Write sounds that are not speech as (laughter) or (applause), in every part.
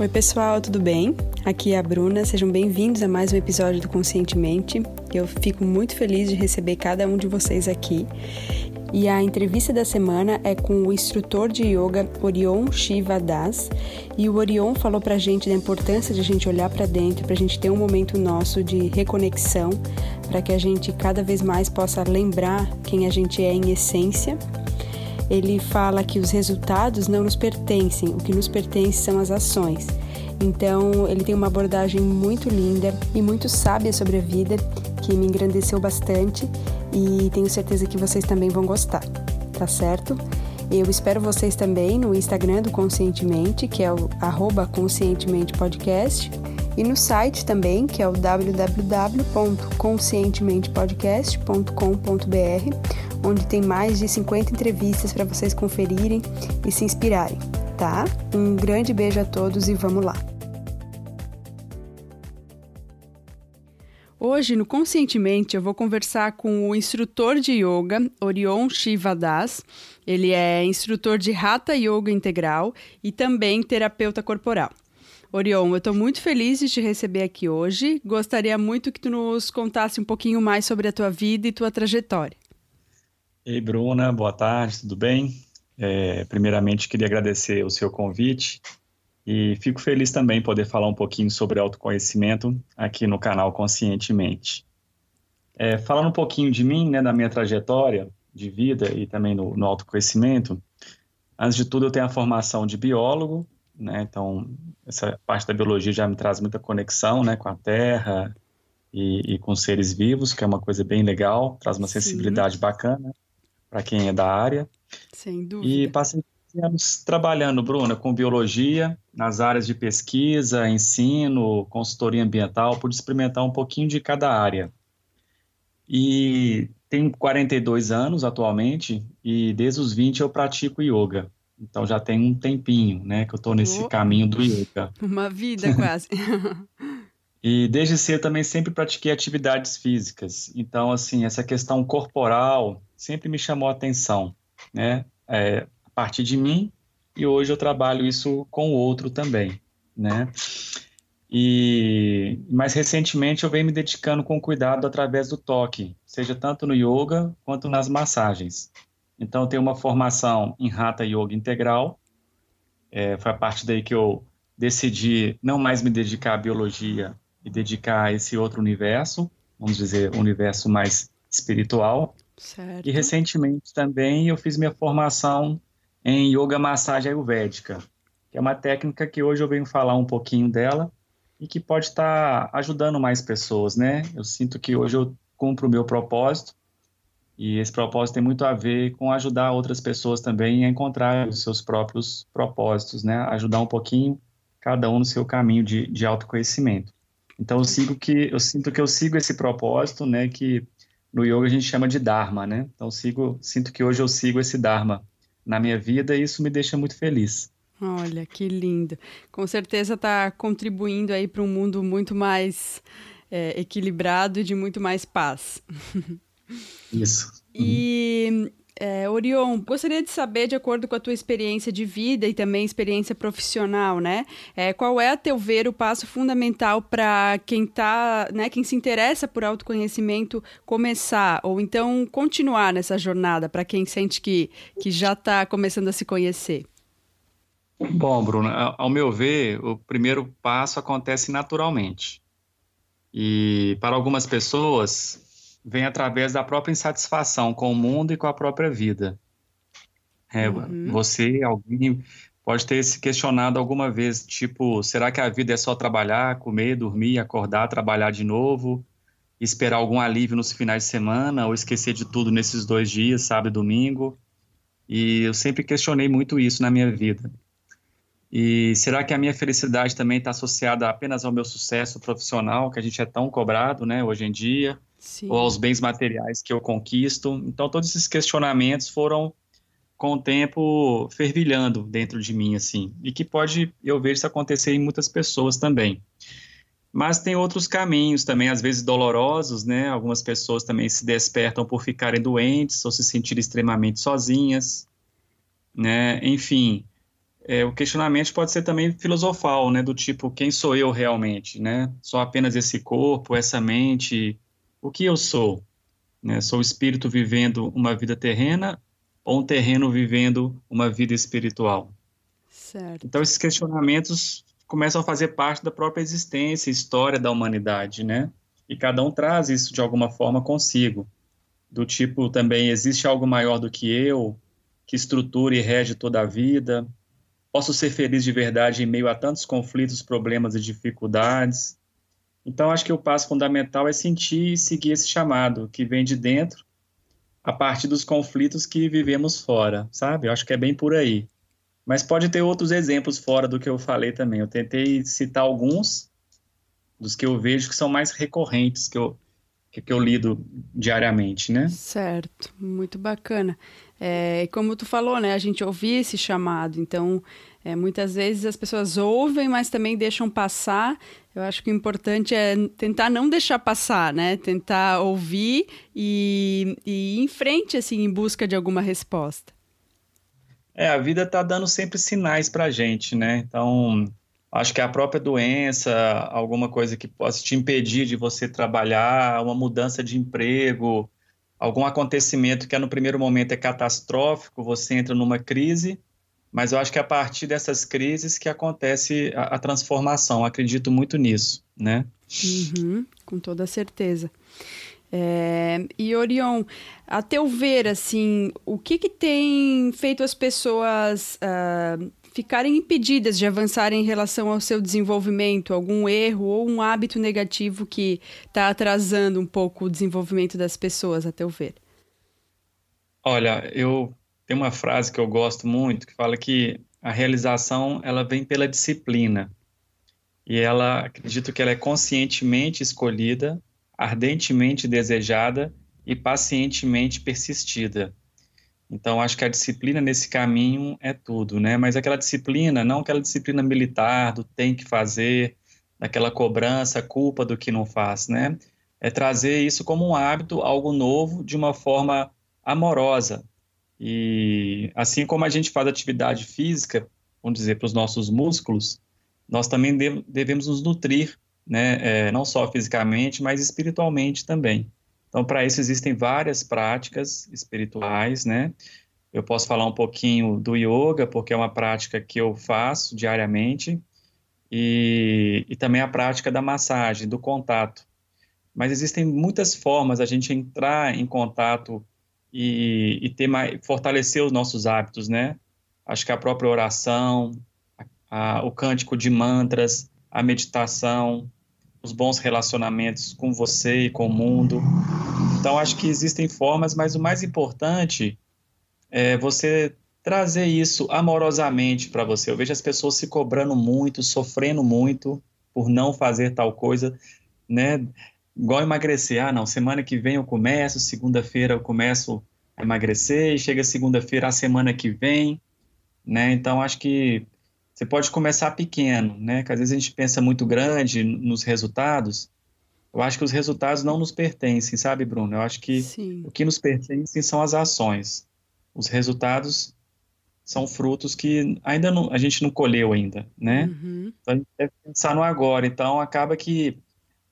Oi, pessoal, tudo bem? Aqui é a Bruna, sejam bem-vindos a mais um episódio do Conscientemente. Eu fico muito feliz de receber cada um de vocês aqui. E a entrevista da semana é com o instrutor de yoga Orion Shiva Das. E o Orion falou pra gente da importância de a gente olhar para dentro, pra gente ter um momento nosso de reconexão, para que a gente cada vez mais possa lembrar quem a gente é em essência. Ele fala que os resultados não nos pertencem, o que nos pertence são as ações. Então, ele tem uma abordagem muito linda e muito sábia sobre a vida, que me engrandeceu bastante e tenho certeza que vocês também vão gostar, tá certo? Eu espero vocês também no Instagram do Conscientemente, que é o arroba Conscientemente Podcast, e no site também, que é o www.conscientementepodcast.com.br, onde tem mais de 50 entrevistas para vocês conferirem e se inspirarem, tá? Um grande beijo a todos e vamos lá! Hoje, no Conscientemente, eu vou conversar com o instrutor de yoga, Orion Shivadas. Ele é instrutor de Hatha Yoga Integral e também terapeuta corporal. Orion, eu estou muito feliz de te receber aqui hoje. Gostaria muito que tu nos contasse um pouquinho mais sobre a tua vida e tua trajetória. Ei, Bruna, boa tarde, tudo bem? É, primeiramente, queria agradecer o seu convite e fico feliz também poder falar um pouquinho sobre autoconhecimento aqui no canal Conscientemente. É, falando um pouquinho de mim, né, da minha trajetória de vida e também no, no autoconhecimento, antes de tudo eu tenho a formação de biólogo, né, então essa parte da biologia já me traz muita conexão né, com a Terra e, e com seres vivos, que é uma coisa bem legal, traz uma sensibilidade Sim. bacana para quem é da área. Sem dúvida. E passei anos trabalhando, Bruna, com biologia, nas áreas de pesquisa, ensino, consultoria ambiental, pude experimentar um pouquinho de cada área. E tenho 42 anos atualmente e desde os 20 eu pratico yoga. Então já tem um tempinho, né, que eu estou nesse oh, caminho do yoga. (laughs) Uma vida quase. (laughs) e desde cedo também sempre pratiquei atividades físicas. Então, assim, essa questão corporal sempre me chamou a atenção, né? É, partir de mim e hoje eu trabalho isso com o outro também, né? E mais recentemente eu venho me dedicando com cuidado através do toque, seja tanto no yoga quanto nas massagens. Então tenho uma formação em Hatha Yoga Integral. É, foi a partir daí que eu decidi não mais me dedicar à biologia e dedicar a esse outro universo, vamos dizer, um universo mais espiritual. Certo. E recentemente também eu fiz minha formação em yoga massagem ayurvédica, que é uma técnica que hoje eu venho falar um pouquinho dela e que pode estar ajudando mais pessoas, né? Eu sinto que hoje eu cumpro o meu propósito e esse propósito tem muito a ver com ajudar outras pessoas também a encontrar os seus próprios propósitos, né? Ajudar um pouquinho cada um no seu caminho de, de autoconhecimento. Então eu sigo que eu sinto que eu sigo esse propósito, né? Que no yoga a gente chama de dharma, né? Então sigo, sinto que hoje eu sigo esse dharma na minha vida e isso me deixa muito feliz. Olha, que lindo. Com certeza está contribuindo aí para um mundo muito mais é, equilibrado e de muito mais paz. (laughs) Isso. E é, Orion, gostaria de saber, de acordo com a tua experiência de vida e também experiência profissional, né? É, qual é, a teu ver, o passo fundamental para quem tá, né, quem se interessa por autoconhecimento começar ou então continuar nessa jornada para quem sente que, que já está começando a se conhecer? Bom, Bruna, ao meu ver, o primeiro passo acontece naturalmente. E para algumas pessoas, vem através da própria insatisfação com o mundo e com a própria vida. É, uhum. Você, alguém, pode ter se questionado alguma vez, tipo, será que a vida é só trabalhar, comer, dormir, acordar, trabalhar de novo, esperar algum alívio nos finais de semana ou esquecer de tudo nesses dois dias, sábado e domingo? E eu sempre questionei muito isso na minha vida. E será que a minha felicidade também está associada apenas ao meu sucesso profissional, que a gente é tão cobrado, né, hoje em dia? Sim. ou aos bens materiais que eu conquisto. Então, todos esses questionamentos foram, com o tempo, fervilhando dentro de mim, assim, e que pode, eu vejo isso acontecer em muitas pessoas também. Mas tem outros caminhos também, às vezes dolorosos, né? Algumas pessoas também se despertam por ficarem doentes ou se sentirem extremamente sozinhas, né? Enfim, é, o questionamento pode ser também filosofal, né? Do tipo, quem sou eu realmente, né? Sou apenas esse corpo, essa mente? O que eu sou? Né? Sou o espírito vivendo uma vida terrena ou um terreno vivendo uma vida espiritual? Certo. Então, esses questionamentos começam a fazer parte da própria existência, história da humanidade, né? E cada um traz isso de alguma forma consigo. Do tipo, também, existe algo maior do que eu, que estrutura e rege toda a vida? Posso ser feliz de verdade em meio a tantos conflitos, problemas e dificuldades? Então, acho que o passo fundamental é sentir e seguir esse chamado que vem de dentro, a partir dos conflitos que vivemos fora, sabe? Eu acho que é bem por aí. Mas pode ter outros exemplos fora do que eu falei também. Eu tentei citar alguns dos que eu vejo que são mais recorrentes, que eu, que, eu lido diariamente, né? Certo, muito bacana. É, como tu falou, né? A gente ouvir esse chamado. Então, é, muitas vezes as pessoas ouvem, mas também deixam passar. Eu acho que o importante é tentar não deixar passar, né? Tentar ouvir e, e ir em frente, assim, em busca de alguma resposta. É, a vida está dando sempre sinais para a gente, né? Então, acho que a própria doença, alguma coisa que possa te impedir de você trabalhar, uma mudança de emprego, algum acontecimento que no primeiro momento é catastrófico, você entra numa crise, mas eu acho que é a partir dessas crises que acontece a, a transformação. Acredito muito nisso, né? Uhum, com toda certeza. É, e Orion, a teu ver, assim, o que, que tem feito as pessoas uh, ficarem impedidas de avançar em relação ao seu desenvolvimento? Algum erro ou um hábito negativo que está atrasando um pouco o desenvolvimento das pessoas, a teu ver? Olha, eu tenho uma frase que eu gosto muito que fala que a realização ela vem pela disciplina e ela acredito que ela é conscientemente escolhida ardentemente desejada e pacientemente persistida. Então, acho que a disciplina nesse caminho é tudo, né? Mas aquela disciplina, não aquela disciplina militar do tem que fazer, daquela cobrança, culpa do que não faz, né? É trazer isso como um hábito, algo novo, de uma forma amorosa. E assim como a gente faz atividade física, vamos dizer, para os nossos músculos, nós também devemos nos nutrir né, é, não só fisicamente, mas espiritualmente também. Então, para isso existem várias práticas espirituais, né? Eu posso falar um pouquinho do yoga, porque é uma prática que eu faço diariamente, e, e também a prática da massagem, do contato. Mas existem muitas formas a gente entrar em contato e, e ter mais, fortalecer os nossos hábitos, né? Acho que a própria oração, a, a, o cântico de mantras, a meditação, os bons relacionamentos com você e com o mundo. Então, acho que existem formas, mas o mais importante é você trazer isso amorosamente para você. Eu vejo as pessoas se cobrando muito, sofrendo muito por não fazer tal coisa, né? Igual emagrecer. Ah, não, semana que vem eu começo, segunda-feira eu começo a emagrecer, e chega segunda-feira a semana que vem, né? Então, acho que você pode começar pequeno, né? Que às vezes a gente pensa muito grande nos resultados. Eu acho que os resultados não nos pertencem, sabe, Bruno? Eu acho que Sim. o que nos pertence são as ações. Os resultados são frutos que ainda não, a gente não colheu ainda, né? Uhum. Então a gente deve pensar no agora. Então acaba que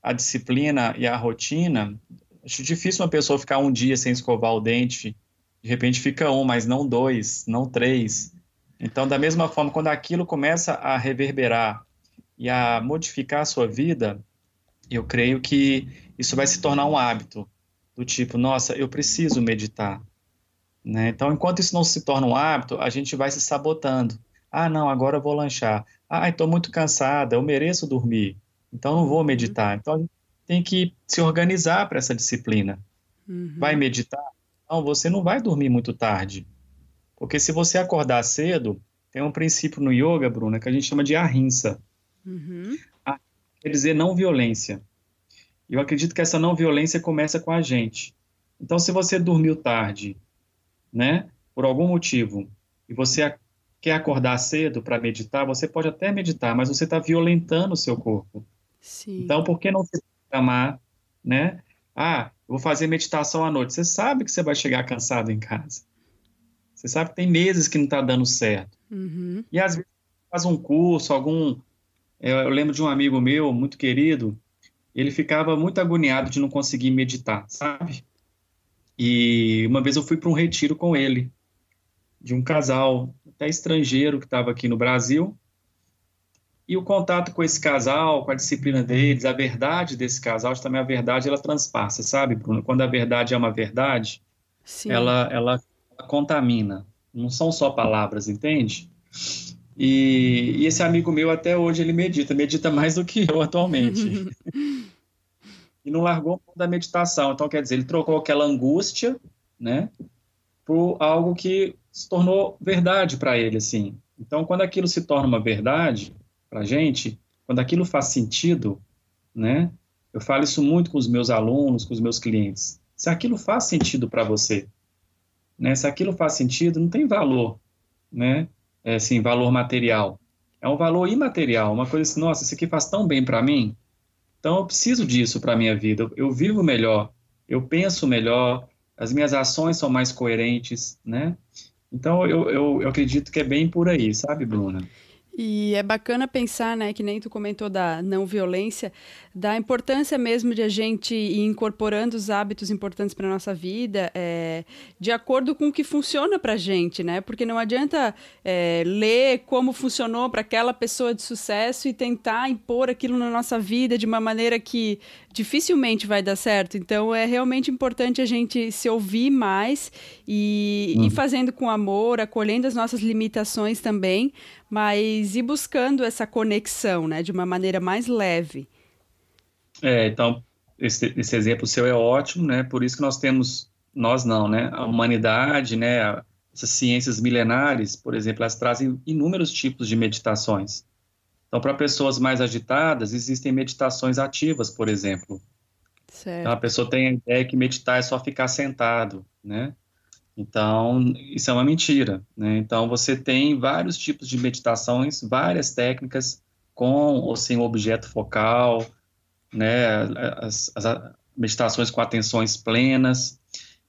a disciplina e a rotina, acho difícil uma pessoa ficar um dia sem escovar o dente, de repente fica um, mas não dois, não três. Então, da mesma forma, quando aquilo começa a reverberar e a modificar a sua vida, eu creio que isso vai se tornar um hábito do tipo, nossa, eu preciso meditar. Né? Então, enquanto isso não se torna um hábito, a gente vai se sabotando. Ah, não, agora eu vou lanchar. Ah, estou muito cansada, eu mereço dormir, então não vou uhum. meditar. Então, a gente tem que se organizar para essa disciplina. Uhum. Vai meditar? Não, você não vai dormir muito tarde. Porque se você acordar cedo, tem um princípio no yoga, Bruna, que a gente chama de ahimsa. Uhum. Ah, quer dizer não violência. E eu acredito que essa não violência começa com a gente. Então, se você dormiu tarde, né, por algum motivo, e você quer acordar cedo para meditar, você pode até meditar, mas você está violentando o seu corpo. Sim. Então, por que não se programar, né? Ah, eu vou fazer meditação à noite. Você sabe que você vai chegar cansado em casa. Você sabe que tem meses que não está dando certo. Uhum. E às vezes faz um curso, algum. Eu lembro de um amigo meu, muito querido, ele ficava muito agoniado de não conseguir meditar, sabe? E uma vez eu fui para um retiro com ele, de um casal, até estrangeiro, que estava aqui no Brasil. E o contato com esse casal, com a disciplina deles, a verdade desse casal, também a verdade ela transpassa, sabe, Bruno? Quando a verdade é uma verdade, ela, ela contamina. Não são só palavras, entende? E, e, esse amigo meu até hoje ele medita, medita mais do que eu atualmente. (laughs) e não largou da meditação. Então, quer dizer, ele trocou aquela angústia, né, por algo que se tornou verdade para ele, assim. Então, quando aquilo se torna uma verdade para a gente, quando aquilo faz sentido, né, eu falo isso muito com os meus alunos, com os meus clientes. Se aquilo faz sentido para você, né, se aquilo faz sentido, não tem valor, né, é, assim, valor material. É um valor imaterial, uma coisa assim, nossa, isso aqui faz tão bem para mim, então eu preciso disso para minha vida. Eu, eu vivo melhor, eu penso melhor, as minhas ações são mais coerentes, né? Então eu, eu, eu acredito que é bem por aí, sabe, Bruna? E é bacana pensar, né, que nem tu comentou da não violência, da importância mesmo de a gente ir incorporando os hábitos importantes para nossa vida, é, de acordo com o que funciona para a gente, né? Porque não adianta é, ler como funcionou para aquela pessoa de sucesso e tentar impor aquilo na nossa vida de uma maneira que dificilmente vai dar certo. Então é realmente importante a gente se ouvir mais e ir uhum. fazendo com amor, acolhendo as nossas limitações também, mas ir buscando essa conexão, né, de uma maneira mais leve. É, então, esse, esse exemplo seu é ótimo, né? Por isso que nós temos, nós não, né? A humanidade, né? Essas ciências milenares, por exemplo, elas trazem inúmeros tipos de meditações. Então, para pessoas mais agitadas, existem meditações ativas, por exemplo. Certo. Então, a pessoa tem a ideia que meditar é só ficar sentado, né? Então, isso é uma mentira, né? Então, você tem vários tipos de meditações, várias técnicas com ou sem objeto focal, né, as, as meditações com atenções plenas.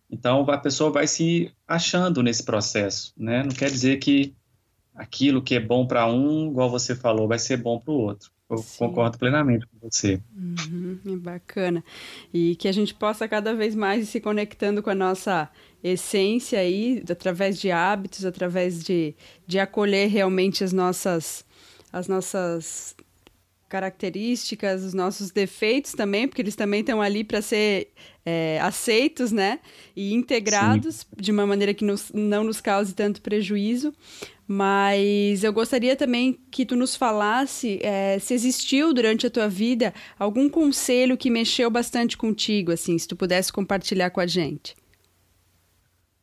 Então, a pessoa vai se achando nesse processo, né? Não quer dizer que aquilo que é bom para um, igual você falou, vai ser bom para o outro. Eu Sim. concordo plenamente com você. Uhum, bacana. E que a gente possa cada vez mais ir se conectando com a nossa essência aí, através de hábitos, através de, de acolher realmente as nossas, as nossas características, os nossos defeitos também, porque eles também estão ali para ser é, aceitos, né? E integrados Sim. de uma maneira que nos, não nos cause tanto prejuízo. Mas eu gostaria também que tu nos falasse é, se existiu durante a tua vida algum conselho que mexeu bastante contigo, assim, se tu pudesse compartilhar com a gente.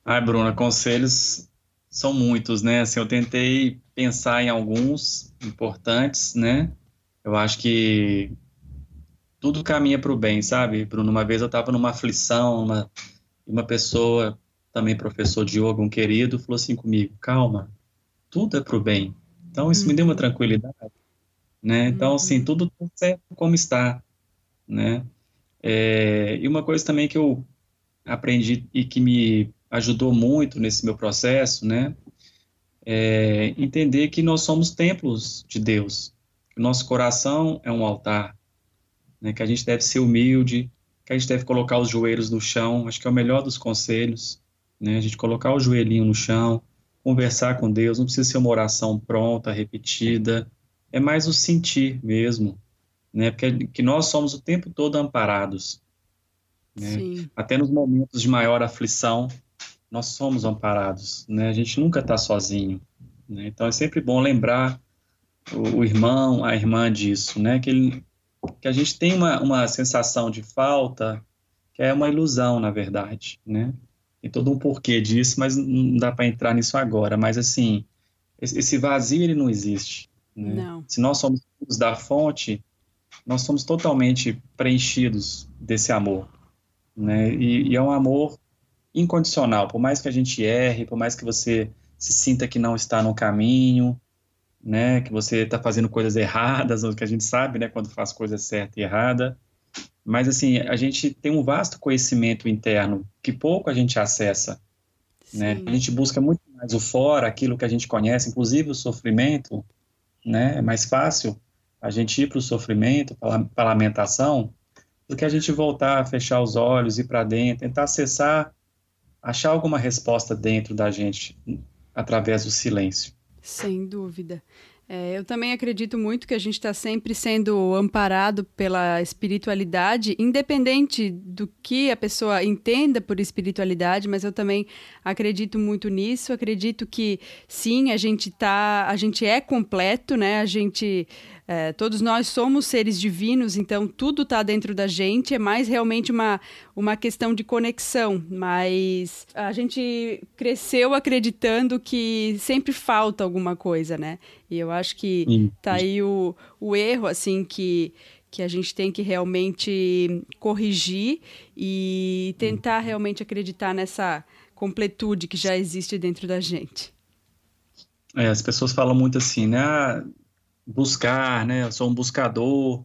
Ai, Bruna, conselhos são muitos, né? Assim, eu tentei pensar em alguns importantes, né? Eu acho que tudo caminha para o bem, sabe, Bruno? Uma vez eu estava numa aflição, uma, uma pessoa, também professor de yoga, um querido, falou assim comigo: calma, tudo é para o bem. Então, isso uhum. me deu uma uhum. tranquilidade, né? Então, uhum. assim, tudo tá certo como está, né? É, e uma coisa também que eu aprendi e que me ajudou muito nesse meu processo, né? É entender que nós somos templos de Deus, que o nosso coração é um altar, né, que a gente deve ser humilde, que a gente deve colocar os joelhos no chão, acho que é o melhor dos conselhos, né, a gente colocar o joelhinho no chão, conversar com Deus, não precisa ser uma oração pronta, repetida, é mais o sentir mesmo, né, porque que nós somos o tempo todo amparados, né, até nos momentos de maior aflição, nós somos amparados, né, a gente nunca está sozinho, né, então é sempre bom lembrar o, o, irmão, a irmã disso, né? Que, ele, que a gente tem uma, uma sensação de falta, que é uma ilusão, na verdade, né? Tem todo um porquê disso, mas não dá para entrar nisso agora. Mas, assim, esse vazio, ele não existe. Né? Não. Se nós somos filhos da fonte, nós somos totalmente preenchidos desse amor, né? E, e é um amor incondicional. Por mais que a gente erre, por mais que você se sinta que não está no caminho, né, que você está fazendo coisas erradas, que a gente sabe, né, quando faz coisa certa e errada. Mas, assim, a gente tem um vasto conhecimento interno que pouco a gente acessa, né? A gente busca muito mais o fora, aquilo que a gente conhece, inclusive o sofrimento, né? É mais fácil a gente ir para o sofrimento, para a lamentação, do que a gente voltar a fechar os olhos, ir para dentro, tentar acessar, achar alguma resposta dentro da gente através do silêncio. Sem dúvida. É, eu também acredito muito que a gente está sempre sendo amparado pela espiritualidade, independente do que a pessoa entenda por espiritualidade, mas eu também acredito muito nisso. Acredito que sim, a gente tá, a gente é completo, né? A gente é, todos nós somos seres divinos, então tudo está dentro da gente, é mais realmente uma, uma questão de conexão. Mas a gente cresceu acreditando que sempre falta alguma coisa, né? E eu acho que Sim. tá aí o, o erro, assim, que que a gente tem que realmente corrigir e tentar realmente acreditar nessa completude que já existe dentro da gente. É, as pessoas falam muito assim, né? Buscar, né? Eu sou um buscador.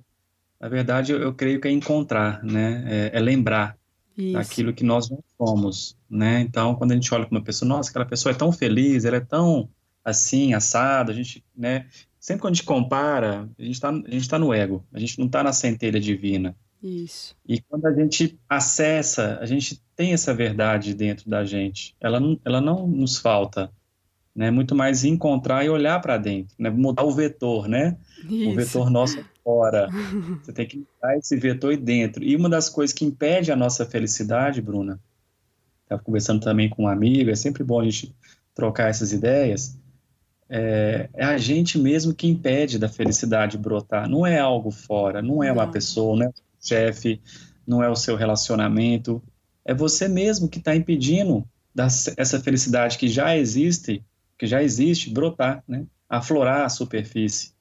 Na verdade, eu, eu creio que é encontrar, né? É, é lembrar Isso. daquilo que nós não somos, né? Então, quando a gente olha para uma pessoa, nossa, aquela pessoa é tão feliz, ela é tão assim, assada, a gente, né? Sempre quando a gente compara, a gente está tá no ego, a gente não está na centelha divina. Isso. E quando a gente acessa, a gente tem essa verdade dentro da gente. Ela não, ela não nos falta né? Muito mais encontrar e olhar para dentro, né? Mudar o vetor, né? Isso. O vetor nosso é fora. (laughs) Você tem que mudar esse vetor e dentro. E uma das coisas que impede a nossa felicidade, Bruna, estava conversando também com um amigo, é sempre bom a gente trocar essas ideias, é, é, a gente mesmo que impede da felicidade brotar. Não é algo fora, não é não. uma pessoa, não é o chefe, não é o seu relacionamento. É você mesmo que está impedindo essa felicidade que já existe que já existe, brotar, né? aflorar a superfície,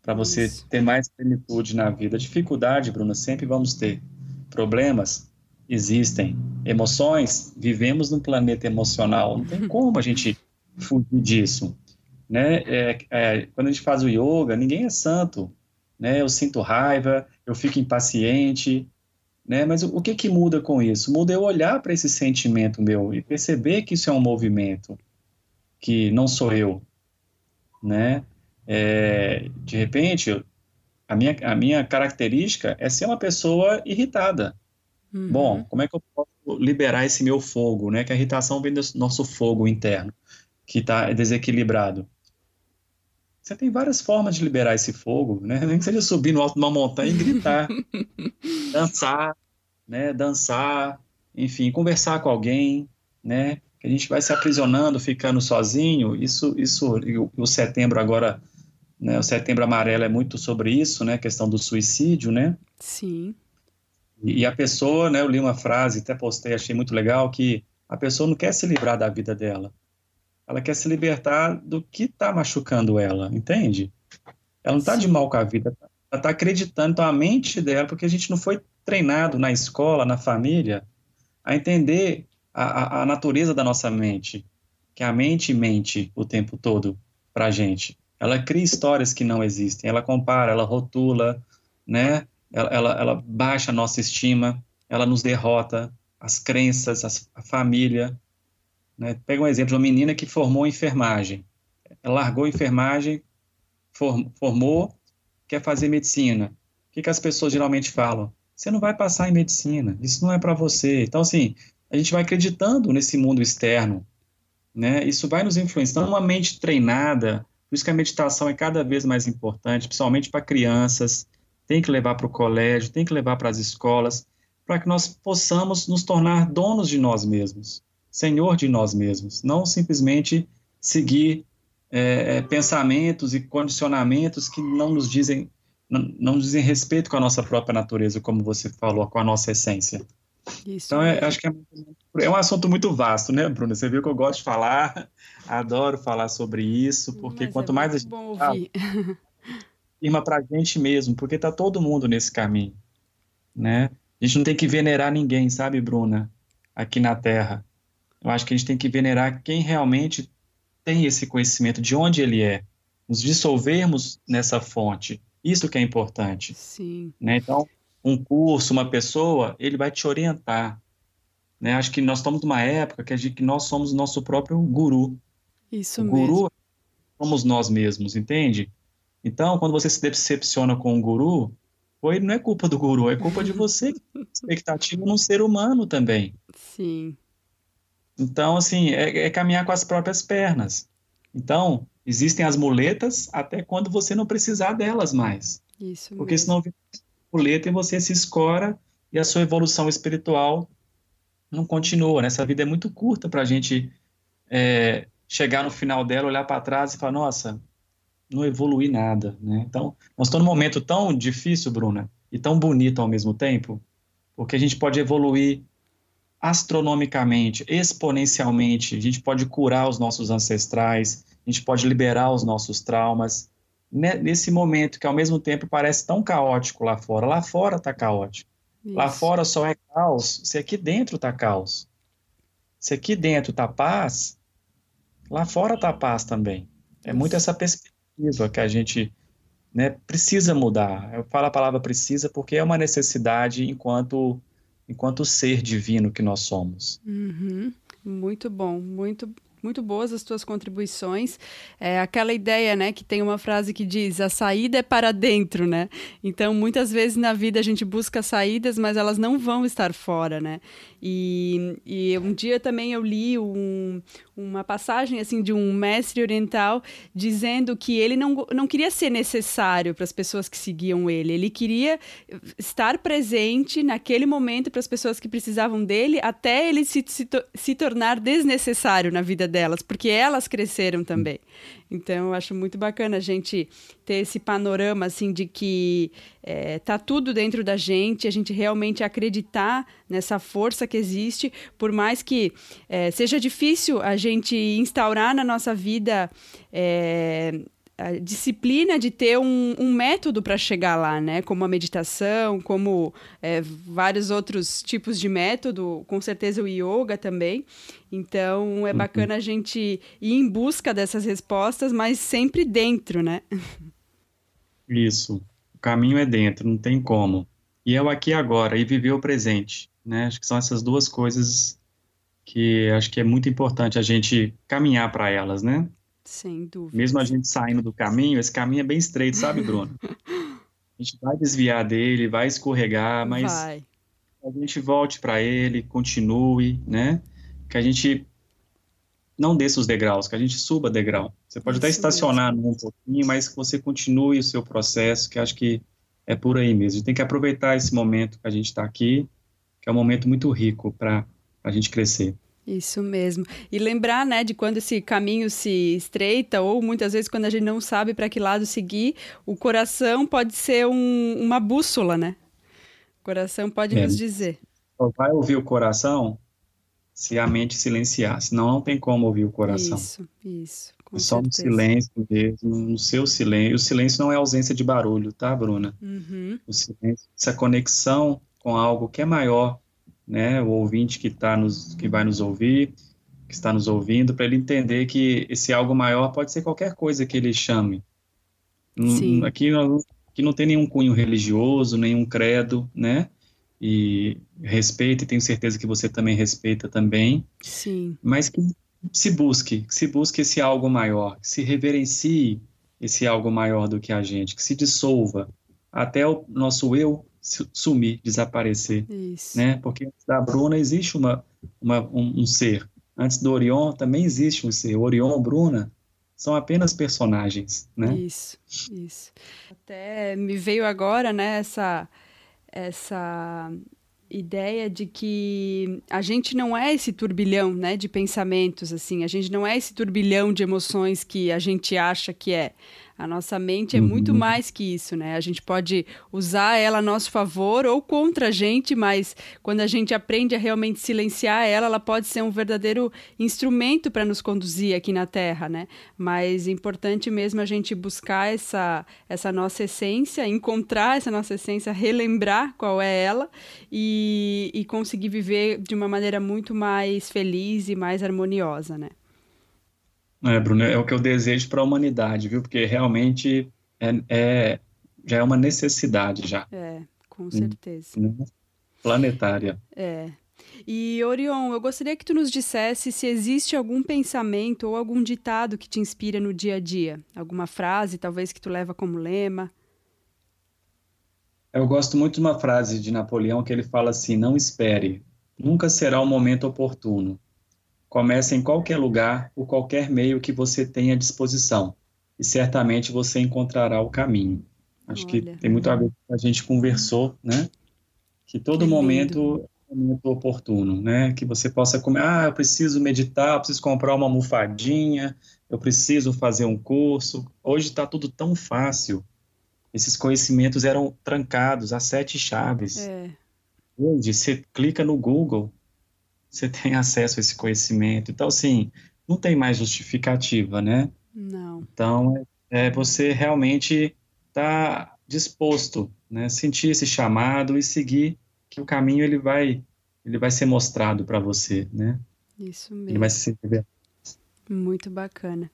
para você Isso. ter mais plenitude na vida. Dificuldade, Bruna, sempre vamos ter. Problemas existem. Emoções, vivemos num planeta emocional. Não tem como a gente fugir disso. Né? É, é, quando a gente faz o yoga, ninguém é santo. Né? Eu sinto raiva, eu fico impaciente, né? Mas o, que que muda com isso? Muda eu olhar para esse sentimento meu e perceber que isso é um movimento que não sou eu, né? É, de repente, a minha, a minha característica é ser uma pessoa irritada. Uhum. Bom, como é que eu posso liberar esse meu fogo, né? Que a irritação vem do nosso fogo interno, que está desequilibrado. Você tem várias formas de liberar esse fogo, né? Nem que seja subir no alto de uma montanha e gritar, (laughs) dançar, né? Dançar, enfim, conversar com alguém, né? Que a gente vai se aprisionando, ficando sozinho. Isso, isso, o, o setembro agora, né, o setembro amarelo é muito sobre isso, né, a questão do suicídio, né? Sim. E, e a pessoa, né, eu li uma frase, até postei, achei muito legal, que a pessoa não quer se livrar da vida dela. Ela quer se libertar do que está machucando ela, entende? Ela não está de mal com a vida, ela está acreditando, então a mente dela, porque a gente não foi treinado na escola, na família, a entender a, a natureza da nossa mente, que a mente mente o tempo todo para a gente. Ela cria histórias que não existem, ela compara, ela rotula, né? Ela, ela, ela baixa a nossa estima, ela nos derrota, as crenças, as, a família. Né? Pega um exemplo de uma menina que formou enfermagem. Ela largou enfermagem, formou, quer fazer medicina. O que, que as pessoas geralmente falam? Você não vai passar em medicina, isso não é para você. Então, assim, a gente vai acreditando nesse mundo externo, né? Isso vai nos influenciando. Então, uma mente treinada, por isso que a meditação é cada vez mais importante, principalmente para crianças, tem que levar para o colégio, tem que levar para as escolas, para que nós possamos nos tornar donos de nós mesmos, senhor de nós mesmos, não simplesmente seguir é, é pensamentos e condicionamentos que não nos dizem não, não dizem respeito com a nossa própria natureza, como você falou, com a nossa essência. Isso então, é, acho que é, é, um assunto muito vasto, né, Bruna? Você viu que eu gosto de falar, (laughs) adoro falar sobre isso, porque Mas quanto é mais a gente bom fala, (laughs) firma para a gente mesmo, porque está todo mundo nesse caminho, né? A gente não tem que venerar ninguém, sabe, Bruna? Aqui na Terra. Eu acho que a gente tem que venerar quem realmente tem esse conhecimento, de onde ele é. Nos dissolvermos nessa fonte. Isso que é importante. Sim. Né? Então, um curso, uma pessoa, ele vai te orientar. Né? Acho que nós estamos numa época que, a gente, que nós somos o nosso próprio guru. Isso o mesmo. guru somos nós mesmos, entende? Então, quando você se decepciona com o guru, foi, não é culpa do guru, é culpa de você, expectativa num ser humano também. Sim. Então, assim, é, é caminhar com as próprias pernas. Então, existem as muletas até quando você não precisar delas mais. Isso Porque mesmo. senão muleta e você se escora e a sua evolução espiritual não continua. Né? Essa vida é muito curta para a gente é, chegar no final dela, olhar para trás e falar, nossa, não evolui nada. Né? Então, nós estamos num momento tão difícil, Bruna, e tão bonito ao mesmo tempo, porque a gente pode evoluir astronomicamente, exponencialmente, a gente pode curar os nossos ancestrais, a gente pode liberar os nossos traumas, nesse momento que ao mesmo tempo parece tão caótico lá fora. Lá fora está caótico. Lá Isso. fora só é caos se aqui dentro está caos. Se aqui dentro está paz, lá fora está paz também. É muito essa perspectiva que a gente né, precisa mudar. Eu falo a palavra precisa porque é uma necessidade enquanto enquanto ser divino que nós somos. Uhum. Muito bom, muito muito boas as tuas contribuições. É aquela ideia, né, que tem uma frase que diz: a saída é para dentro, né? Então, muitas vezes na vida a gente busca saídas, mas elas não vão estar fora, né? E, e um dia também eu li um, uma passagem assim de um mestre oriental dizendo que ele não, não queria ser necessário para as pessoas que seguiam ele, ele queria estar presente naquele momento para as pessoas que precisavam dele até ele se, se, se tornar desnecessário na vida delas, porque elas cresceram também. Então, eu acho muito bacana a gente ter esse panorama, assim, de que é, tá tudo dentro da gente, a gente realmente acreditar nessa força que existe, por mais que é, seja difícil a gente instaurar na nossa vida é, a disciplina de ter um, um método para chegar lá, né? Como a meditação, como é, vários outros tipos de método, com certeza o yoga também. Então é bacana a gente ir em busca dessas respostas, mas sempre dentro, né? Isso. O caminho é dentro, não tem como. E é o aqui e agora, e viver o presente, né? Acho que são essas duas coisas que acho que é muito importante a gente caminhar para elas, né? Sem dúvida. Mesmo a gente saindo do caminho, esse caminho é bem estreito, sabe, (laughs) Bruno? A gente vai desviar dele, vai escorregar, mas Vai. a gente volte para ele, continue, né? Que a gente não desça os degraus, que a gente suba degrau. Você pode até Isso estacionar um pouquinho, mas que você continue o seu processo, que acho que é por aí mesmo. A gente tem que aproveitar esse momento que a gente está aqui, que é um momento muito rico para a gente crescer. Isso mesmo. E lembrar, né, de quando esse caminho se estreita, ou muitas vezes quando a gente não sabe para que lado seguir, o coração pode ser um- uma bússola, né? O coração pode É. nos dizer. Só vai ouvir o coração se a mente silenciar, senão não tem como ouvir o coração. Isso, isso. Com É só no certeza. silêncio mesmo, no seu silêncio. O silêncio não é ausência de barulho, tá, Bruna? Uhum, O silêncio, essa conexão com algo que é maior, né? O ouvinte que tá nos, que vai nos ouvir, que está nos ouvindo, para ele entender que esse algo maior pode ser qualquer coisa que ele chame. Sim. Aqui, aqui não tem nenhum cunho religioso, nenhum credo, né? E respeito, e tenho certeza que você também respeita também sim, mas que se busque, que se busque esse algo maior, que se reverencie esse algo maior do que a gente, que se dissolva até o nosso eu sumir, desaparecer, isso. né? Porque antes da Bruna existe uma, uma- um, um ser, antes do Orion também existe um ser. Orion, Bruna, são apenas personagens, né? Isso, isso. Até me veio agora, né, essa, essa ideia de que a gente não é esse turbilhão, né, de pensamentos, assim, a gente não é esse turbilhão de emoções que a gente acha que é. A nossa mente é muito Uhum. mais que isso, né? A gente pode usar ela a nosso favor ou contra a gente, mas quando a gente aprende a realmente silenciar ela, ela pode ser um verdadeiro instrumento para nos conduzir aqui na Terra, né? Mas é importante mesmo a gente buscar essa, essa nossa essência, encontrar essa nossa essência, relembrar qual é ela e, e conseguir viver de uma maneira muito mais feliz e mais harmoniosa, né? É, Bruno, é o que eu desejo para a humanidade, viu? Porque realmente é, é- já é uma necessidade já, É, com Hum. certeza. né? Planetária. É. E Orion, eu gostaria que tu nos dissesse se existe algum pensamento ou algum ditado que te inspira no dia a dia, alguma frase, talvez que tu leva como lema. Eu gosto muito de uma frase de Napoleão que ele fala assim: "Não espere, nunca será o momento oportuno. Comece em qualquer lugar, por qualquer meio que você tenha à disposição, e certamente você encontrará o caminho." Acho Olha. que tem muito a ver com que a gente conversou, né? Que todo que momento é um momento oportuno, né? Que você possa comer, ah, eu preciso meditar, eu preciso comprar uma almofadinha, eu preciso fazer um curso. Hoje está tudo tão fácil esses conhecimentos eram trancados a sete chaves. É. Hoje, você clica no Google, você tem acesso a esse conhecimento. Então, assim, não tem mais justificativa, né? Não. Então, é, é você realmente tá disposto, né? Sentir esse chamado e seguir que o caminho ele vai ele vai ser mostrado para você, né? Isso mesmo. Ele vai se sentir muito bacana.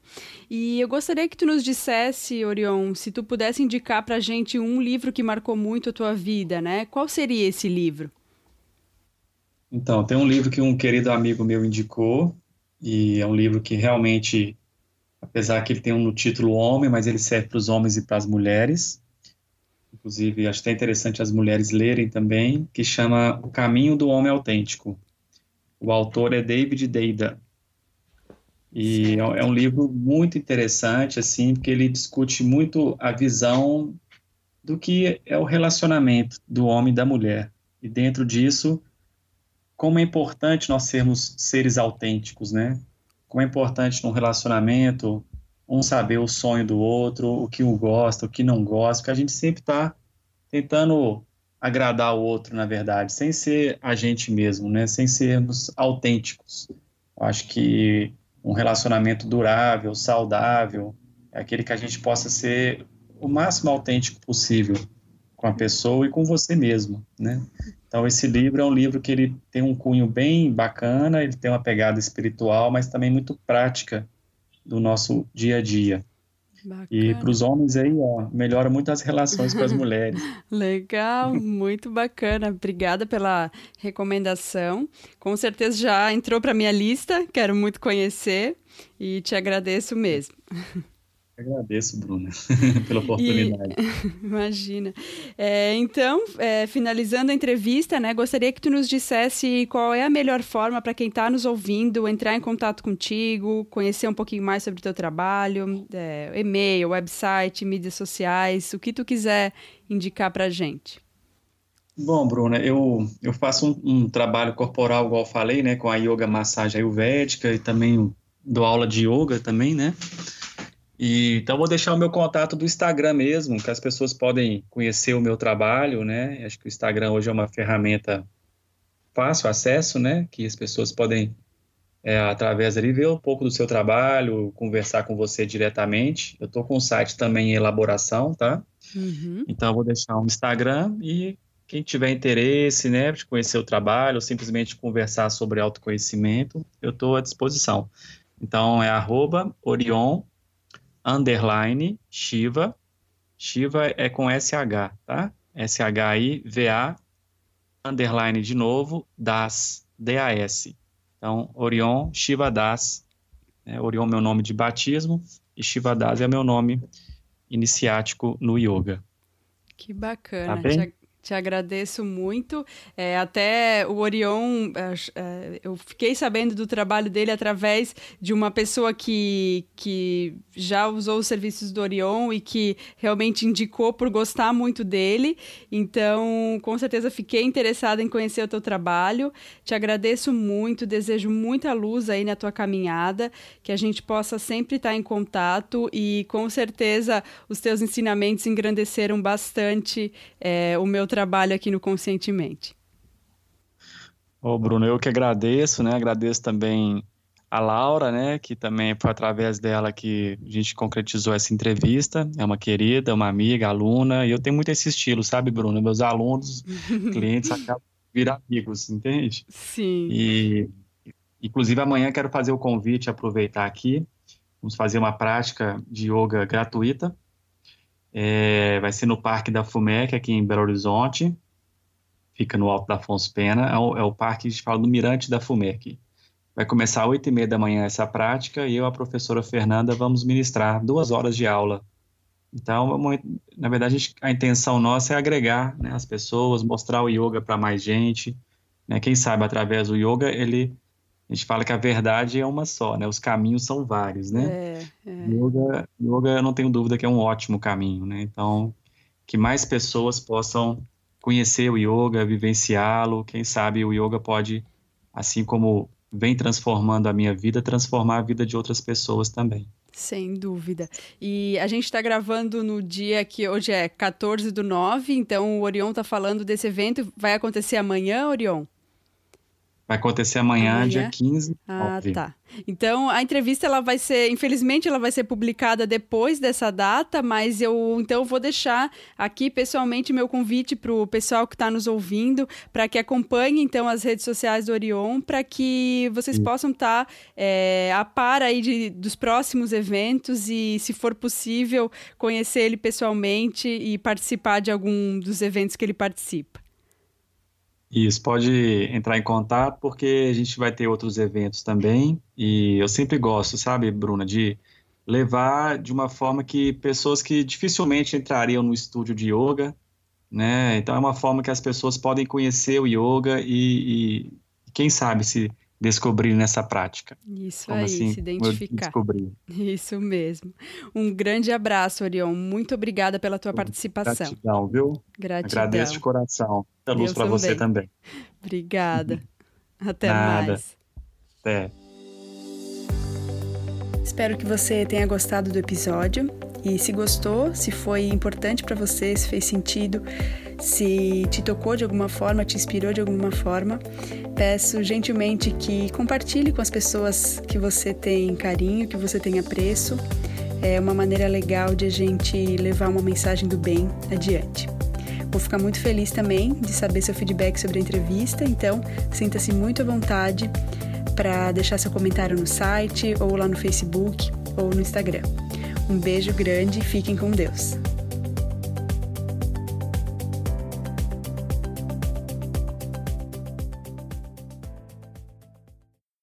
E eu gostaria que tu nos dissesse, Orion, se tu pudesse indicar para a gente um livro que marcou muito a tua vida, né? Qual seria esse livro? Então, tem um livro que um querido amigo meu indicou, e é um livro que realmente, apesar que ele tem um no título Homem, mas ele serve para os homens e para as mulheres. Inclusive, acho até interessante as mulheres lerem também, que chama O Caminho do Homem Autêntico. O autor é David Deida. E é, é um livro muito interessante, assim, porque ele discute muito a visão do que é o relacionamento do homem e da mulher. E dentro disso, como é importante nós sermos seres autênticos, né? Como é importante num relacionamento um saber o sonho do outro, o que um gosta, o que não gosta, porque a gente sempre está tentando agradar o outro, na verdade, sem ser a gente mesmo, né? Sem sermos autênticos. Eu acho que um relacionamento durável, saudável, é aquele que a gente possa ser o máximo autêntico possível com a pessoa e com você mesmo, né? Então esse livro é um livro que ele tem um cunho bem bacana, ele tem uma pegada espiritual, mas também muito prática do nosso dia a dia. Bacana. E para os homens aí, ó, melhora muito as relações com as (laughs) mulheres. Legal, muito bacana. Obrigada pela recomendação. Com certeza já entrou para minha lista, quero muito conhecer e te agradeço mesmo. (laughs) Agradeço, Bruna, (laughs) pela oportunidade. E, (laughs) imagina. É, então, é, finalizando a entrevista, né, gostaria que tu nos dissesse qual é a melhor forma para quem está nos ouvindo entrar em contato contigo, conhecer um pouquinho mais sobre o teu trabalho, é, e-mail, website, mídias sociais, o que tu quiser indicar para a gente. Bom, Bruna, eu, eu faço um, um, trabalho corporal, igual eu falei, né, com a yoga massagem ayurvédica e também dou aula de yoga também, né? E, então, vou deixar o meu contato do Instagram mesmo, que as pessoas podem conhecer o meu trabalho, né? Acho que o Instagram hoje é uma ferramenta fácil acesso, né? Que as pessoas podem, é, através ali, ver um pouco do seu trabalho, conversar com você diretamente. Eu estou com o site também em elaboração, tá? Uhum. Então, vou deixar um Instagram e quem tiver interesse, né, de conhecer o trabalho, ou simplesmente conversar sobre autoconhecimento, eu estou à disposição. Então, é arroba Orion underline Shiva. Shiva é com SH, tá? S-H-I-V-A, underline de novo, Das, D-A-S. Então, Orion Shiva Das. Né? Orion é meu nome de batismo e Shiva Das é meu nome iniciático no yoga. Que bacana. Tá te agradeço muito. É, até o Orion, é, é, eu fiquei sabendo do trabalho dele através de uma pessoa que, que já usou os serviços do Orion e que realmente indicou por gostar muito dele. Então, com certeza fiquei interessada em conhecer o teu trabalho. Te agradeço muito, desejo muita luz aí na tua caminhada, que a gente possa sempre estar em contato e com certeza os teus ensinamentos engrandeceram bastante é, o meu trabalho trabalho aqui no Conscientemente. Ô, Bruno, eu que agradeço, né? Agradeço também a Laura, né? Que também foi através dela que a gente concretizou essa entrevista. É uma querida, uma amiga, aluna, e eu tenho muito esse estilo, sabe, Bruno? Meus alunos, (laughs) clientes acabam virar amigos, entende? Sim. E, inclusive, amanhã quero fazer o convite, aproveitar aqui. Vamos fazer uma prática de yoga gratuita é, vai ser no Parque da FUMEC, aqui em Belo Horizonte. fica no Alto da Afonso Pena, é o, é o parque que a gente fala do Mirante da aqui. Vai começar às 8 e meia da manhã essa prática e eu, a professora Fernanda, vamos ministrar duas horas de aula. Então, na verdade, a, gente, a intenção nossa é agregar né, as pessoas, mostrar o yoga para mais gente. Né? Quem sabe, através do yoga, ele a gente fala que a verdade é uma só, né? Os caminhos são vários, né? É, é. Yoga, yoga, eu não tenho dúvida que é um ótimo caminho, né? Então, que mais pessoas possam conhecer o yoga, vivenciá-lo. Quem sabe o yoga pode, assim como vem transformando a minha vida, transformar a vida de outras pessoas também. Sem dúvida. E a gente está gravando no dia que hoje é 14 do 9, então o Orion está falando desse evento. Vai acontecer amanhã, Orion? Vai acontecer amanhã, amanhã? dia 15. Ah, tá. Então, a entrevista ela vai ser, infelizmente, ela vai ser publicada depois dessa data, mas eu então vou deixar aqui pessoalmente meu convite para o pessoal que está nos ouvindo, para que acompanhe então as redes sociais do Orion, para que vocês Sim. possam estar tá, é, a par aí de, dos próximos eventos e, se for possível, conhecer ele pessoalmente e participar de algum dos eventos que ele participa. Isso, pode entrar em contato porque a gente vai ter outros eventos também e eu sempre gosto, sabe, Bruna, de levar de uma forma que pessoas que dificilmente entrariam no estúdio de yoga, né? Então é uma forma que as pessoas podem conhecer o yoga e, e quem sabe se descobrir nessa prática. Isso Como aí, assim, se identificar. Descobrir. (laughs) Isso mesmo. Um grande abraço, Orion. Muito obrigada pela tua participação. Gratidão, viu? Gratidão. Agradeço de coração. Muita luz para você também. (laughs) Obrigada. (laughs) Até Nada. mais. Até. Espero que você tenha gostado do episódio e se gostou, se foi importante para você, se fez sentido, se te tocou de alguma forma, te inspirou de alguma forma, peço gentilmente que compartilhe com as pessoas que você tem carinho, que você tem apreço. É uma maneira legal de a gente levar uma mensagem do bem adiante. Vou ficar muito feliz também de saber seu feedback sobre a entrevista, então sinta-se muito à vontade para deixar seu comentário no site ou lá no Facebook ou no Instagram. Um beijo grande e fiquem com Deus.